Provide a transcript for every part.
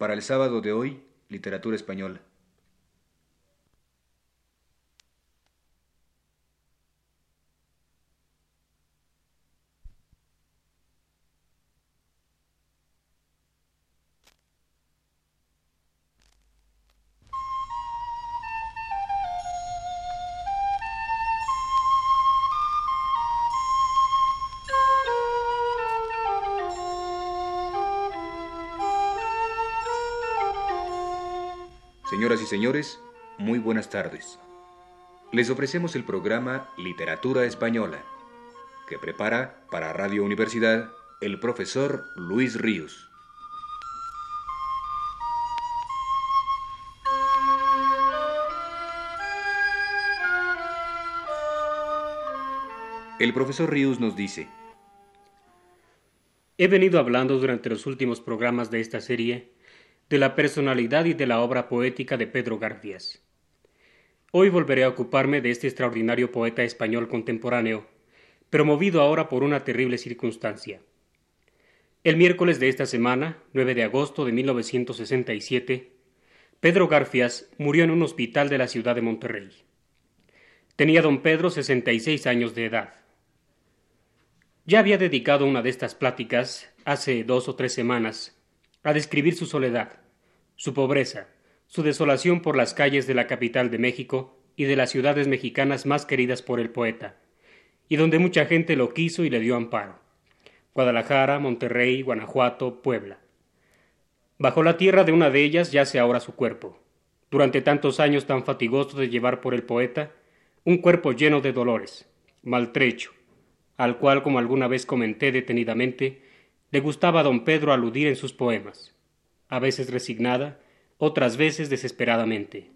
Para el sábado de hoy, literatura española. Señoras y señores, muy buenas tardes. Les ofrecemos el programa Literatura Española, que prepara para Radio Universidad el profesor Luis Ríos. El profesor Ríos nos dice, He venido hablando durante los últimos programas de esta serie de la personalidad y de la obra poética de Pedro Garcías. Hoy volveré a ocuparme de este extraordinario poeta español contemporáneo, promovido ahora por una terrible circunstancia. El miércoles de esta semana, 9 de agosto de 1967, Pedro Garfias murió en un hospital de la ciudad de Monterrey. Tenía don Pedro 66 años de edad. Ya había dedicado una de estas pláticas, hace dos o tres semanas, a describir su soledad, su pobreza, su desolación por las calles de la capital de México y de las ciudades mexicanas más queridas por el poeta, y donde mucha gente lo quiso y le dio amparo. Guadalajara, Monterrey, Guanajuato, Puebla. Bajo la tierra de una de ellas yace ahora su cuerpo, durante tantos años tan fatigosos de llevar por el poeta, un cuerpo lleno de dolores, maltrecho, al cual, como alguna vez comenté detenidamente, le gustaba a don Pedro aludir en sus poemas a veces resignada, otras veces desesperadamente.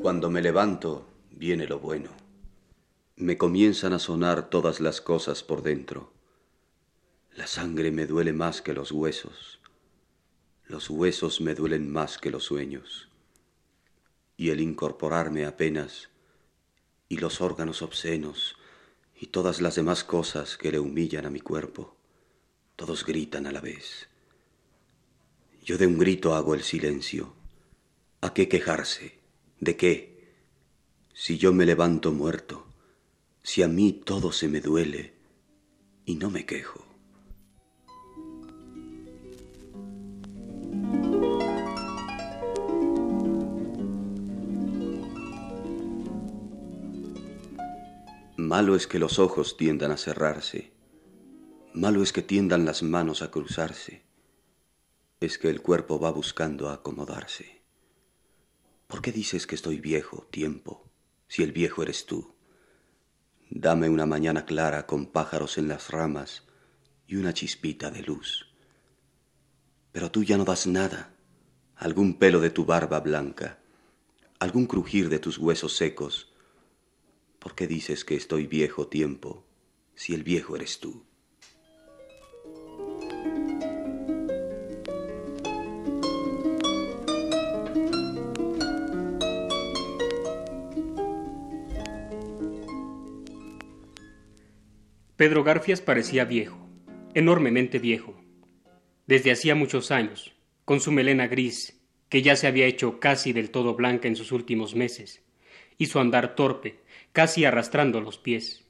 Cuando me levanto, viene lo bueno. Me comienzan a sonar todas las cosas por dentro. La sangre me duele más que los huesos los huesos me duelen más que los sueños, y el incorporarme apenas, y los órganos obscenos, y todas las demás cosas que le humillan a mi cuerpo, todos gritan a la vez. Yo de un grito hago el silencio. ¿A qué quejarse? ¿De qué? Si yo me levanto muerto, si a mí todo se me duele, y no me quejo. Malo es que los ojos tiendan a cerrarse, malo es que tiendan las manos a cruzarse, es que el cuerpo va buscando acomodarse. ¿Por qué dices que estoy viejo, tiempo, si el viejo eres tú? Dame una mañana clara con pájaros en las ramas y una chispita de luz. Pero tú ya no das nada, algún pelo de tu barba blanca, algún crujir de tus huesos secos, ¿Por qué dices que estoy viejo tiempo si el viejo eres tú? Pedro Garfias parecía viejo, enormemente viejo, desde hacía muchos años, con su melena gris, que ya se había hecho casi del todo blanca en sus últimos meses, y su andar torpe, casi arrastrando los pies.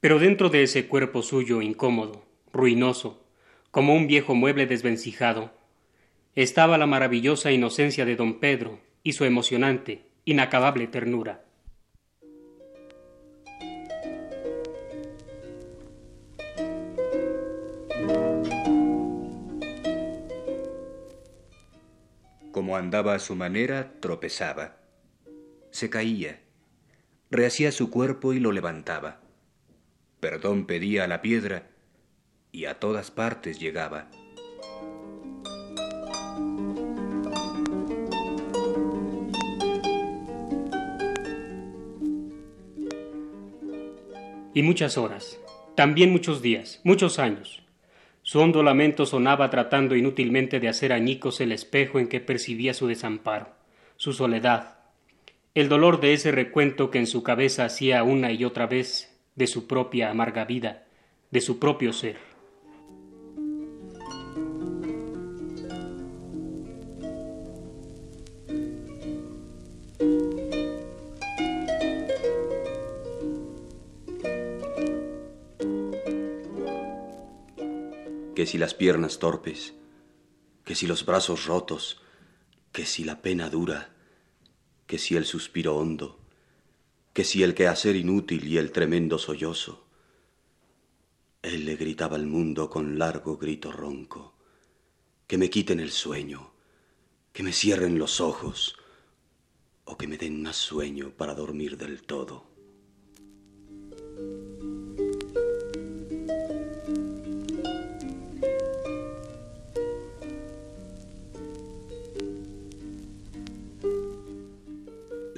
Pero dentro de ese cuerpo suyo incómodo, ruinoso, como un viejo mueble desvencijado, estaba la maravillosa inocencia de don Pedro y su emocionante, inacabable ternura. Como andaba a su manera, tropezaba. Se caía rehacía su cuerpo y lo levantaba. Perdón pedía a la piedra y a todas partes llegaba. Y muchas horas, también muchos días, muchos años. Su hondo lamento sonaba tratando inútilmente de hacer añicos el espejo en que percibía su desamparo, su soledad, el dolor de ese recuento que en su cabeza hacía una y otra vez de su propia amarga vida, de su propio ser. que si las piernas torpes, que si los brazos rotos, que si la pena dura, que si el suspiro hondo, que si el quehacer inútil y el tremendo sollozo. Él le gritaba al mundo con largo grito ronco, que me quiten el sueño, que me cierren los ojos, o que me den más sueño para dormir del todo.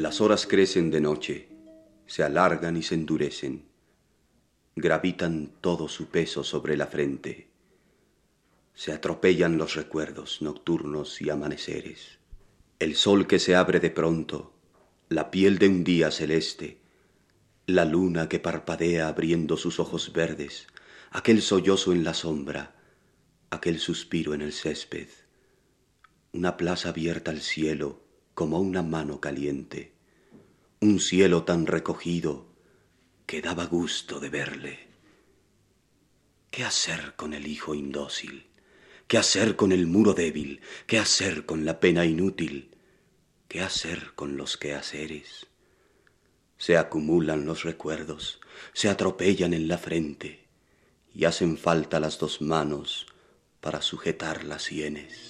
Las horas crecen de noche, se alargan y se endurecen, gravitan todo su peso sobre la frente, se atropellan los recuerdos nocturnos y amaneceres, el sol que se abre de pronto, la piel de un día celeste, la luna que parpadea abriendo sus ojos verdes, aquel sollozo en la sombra, aquel suspiro en el césped, una plaza abierta al cielo, como una mano caliente, un cielo tan recogido que daba gusto de verle. ¿Qué hacer con el hijo indócil? ¿Qué hacer con el muro débil? ¿Qué hacer con la pena inútil? ¿Qué hacer con los quehaceres? Se acumulan los recuerdos, se atropellan en la frente y hacen falta las dos manos para sujetar las sienes.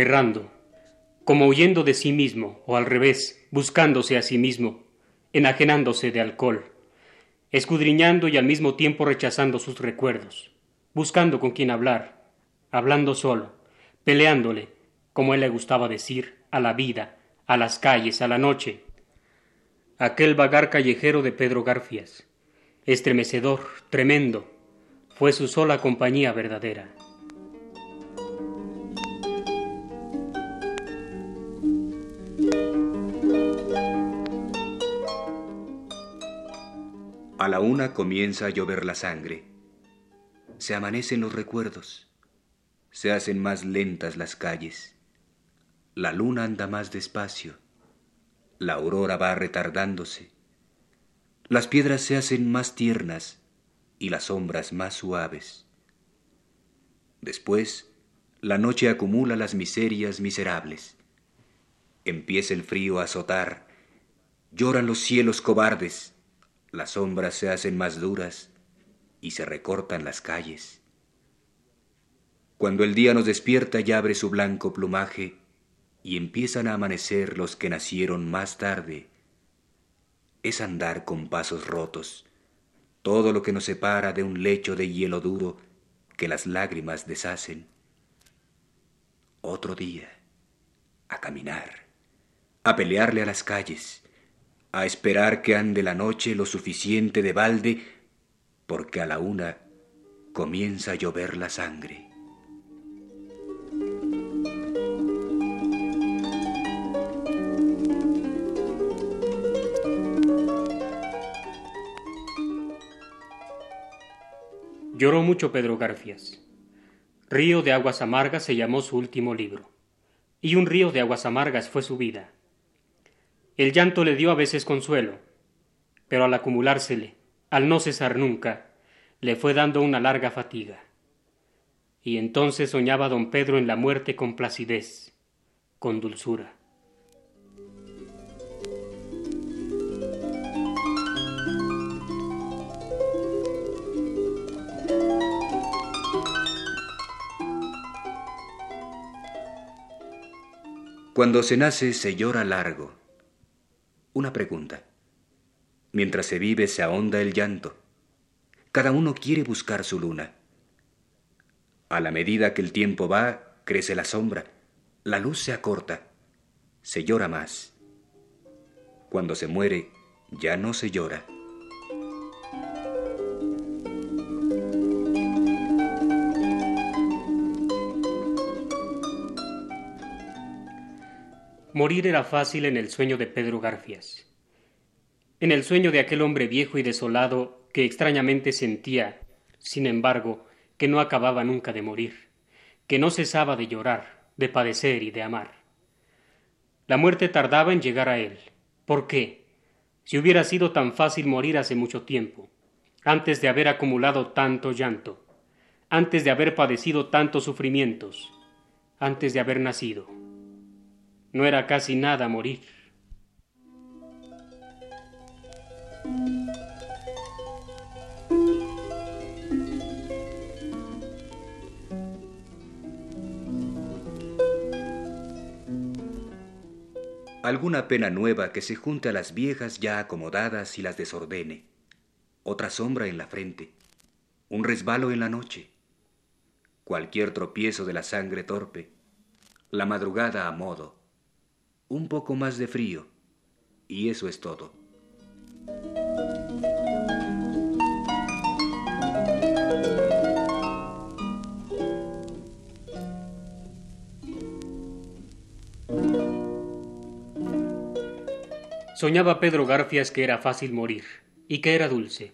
Errando, como huyendo de sí mismo, o al revés, buscándose a sí mismo, enajenándose de alcohol, escudriñando y al mismo tiempo rechazando sus recuerdos, buscando con quién hablar, hablando solo, peleándole, como él le gustaba decir, a la vida, a las calles, a la noche. Aquel vagar callejero de Pedro Garfias, estremecedor, tremendo, fue su sola compañía verdadera. A la una comienza a llover la sangre. Se amanecen los recuerdos. Se hacen más lentas las calles. La luna anda más despacio. La aurora va retardándose. Las piedras se hacen más tiernas y las sombras más suaves. Después, la noche acumula las miserias miserables. Empieza el frío a azotar. Lloran los cielos cobardes las sombras se hacen más duras y se recortan las calles. Cuando el día nos despierta y abre su blanco plumaje y empiezan a amanecer los que nacieron más tarde, es andar con pasos rotos, todo lo que nos separa de un lecho de hielo duro que las lágrimas deshacen. Otro día, a caminar, a pelearle a las calles, a esperar que ande la noche lo suficiente de balde, porque a la una comienza a llover la sangre. Lloró mucho Pedro Garfias. Río de aguas amargas se llamó su último libro, y un río de aguas amargas fue su vida. El llanto le dio a veces consuelo, pero al acumulársele, al no cesar nunca, le fue dando una larga fatiga. Y entonces soñaba don Pedro en la muerte con placidez, con dulzura. Cuando se nace se llora largo una pregunta. Mientras se vive se ahonda el llanto. Cada uno quiere buscar su luna. A la medida que el tiempo va, crece la sombra, la luz se acorta, se llora más. Cuando se muere, ya no se llora. Morir era fácil en el sueño de Pedro Garfias. En el sueño de aquel hombre viejo y desolado que extrañamente sentía, sin embargo, que no acababa nunca de morir, que no cesaba de llorar, de padecer y de amar. La muerte tardaba en llegar a él. ¿Por qué? Si hubiera sido tan fácil morir hace mucho tiempo, antes de haber acumulado tanto llanto, antes de haber padecido tantos sufrimientos, antes de haber nacido. No era casi nada morir. alguna pena nueva que se junte a las viejas ya acomodadas y las desordene, otra sombra en la frente, un resbalo en la noche, cualquier tropiezo de la sangre torpe, la madrugada a modo, un poco más de frío, y eso es todo. Soñaba Pedro Garfias que era fácil morir, y que era dulce,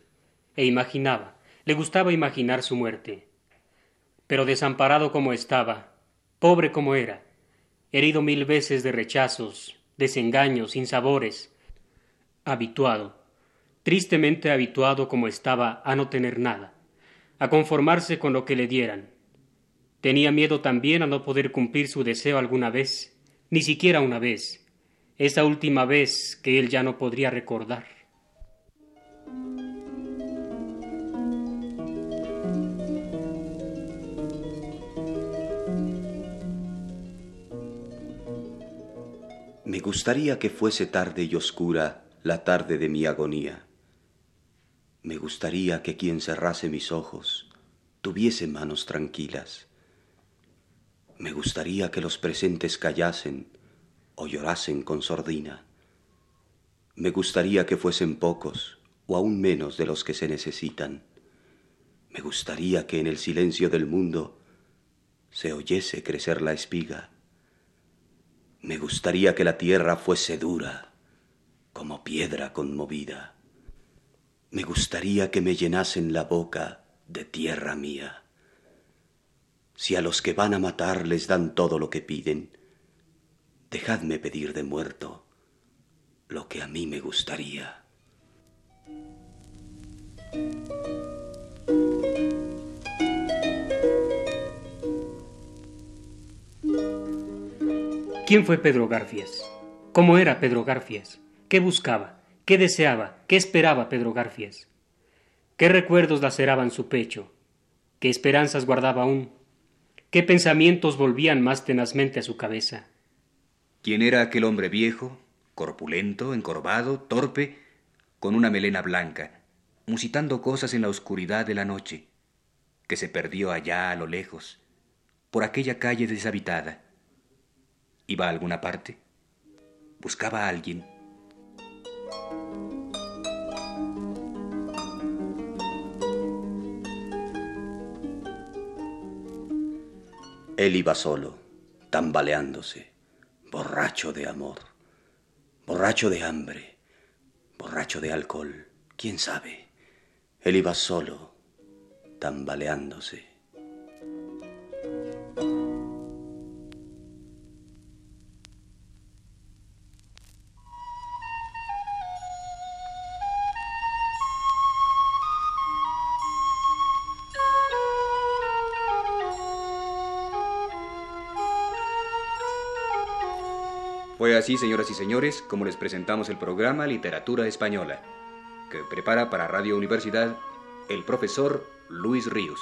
e imaginaba, le gustaba imaginar su muerte. Pero desamparado como estaba, pobre como era, herido mil veces de rechazos, desengaños, sinsabores, habituado, tristemente habituado como estaba a no tener nada, a conformarse con lo que le dieran. Tenía miedo también a no poder cumplir su deseo alguna vez, ni siquiera una vez, esa última vez que él ya no podría recordar. Me gustaría que fuese tarde y oscura la tarde de mi agonía. Me gustaría que quien cerrase mis ojos tuviese manos tranquilas. Me gustaría que los presentes callasen o llorasen con sordina. Me gustaría que fuesen pocos o aún menos de los que se necesitan. Me gustaría que en el silencio del mundo se oyese crecer la espiga. Me gustaría que la tierra fuese dura, como piedra conmovida. Me gustaría que me llenasen la boca de tierra mía. Si a los que van a matar les dan todo lo que piden, dejadme pedir de muerto lo que a mí me gustaría. ¿Quién fue Pedro Garfias? ¿Cómo era Pedro Garfias? ¿Qué buscaba? ¿Qué deseaba? ¿Qué esperaba Pedro Garfias? ¿Qué recuerdos laceraban su pecho? ¿Qué esperanzas guardaba aún? ¿Qué pensamientos volvían más tenazmente a su cabeza? ¿Quién era aquel hombre viejo, corpulento, encorvado, torpe, con una melena blanca, musitando cosas en la oscuridad de la noche, que se perdió allá a lo lejos, por aquella calle deshabitada? ¿Iba a alguna parte? ¿Buscaba a alguien? Él iba solo, tambaleándose borracho de amor, borracho de hambre, borracho de alcohol, quién sabe. Él iba solo, tambaleándose. Así, señoras y señores, como les presentamos el programa Literatura Española, que prepara para Radio Universidad el profesor Luis Ríos.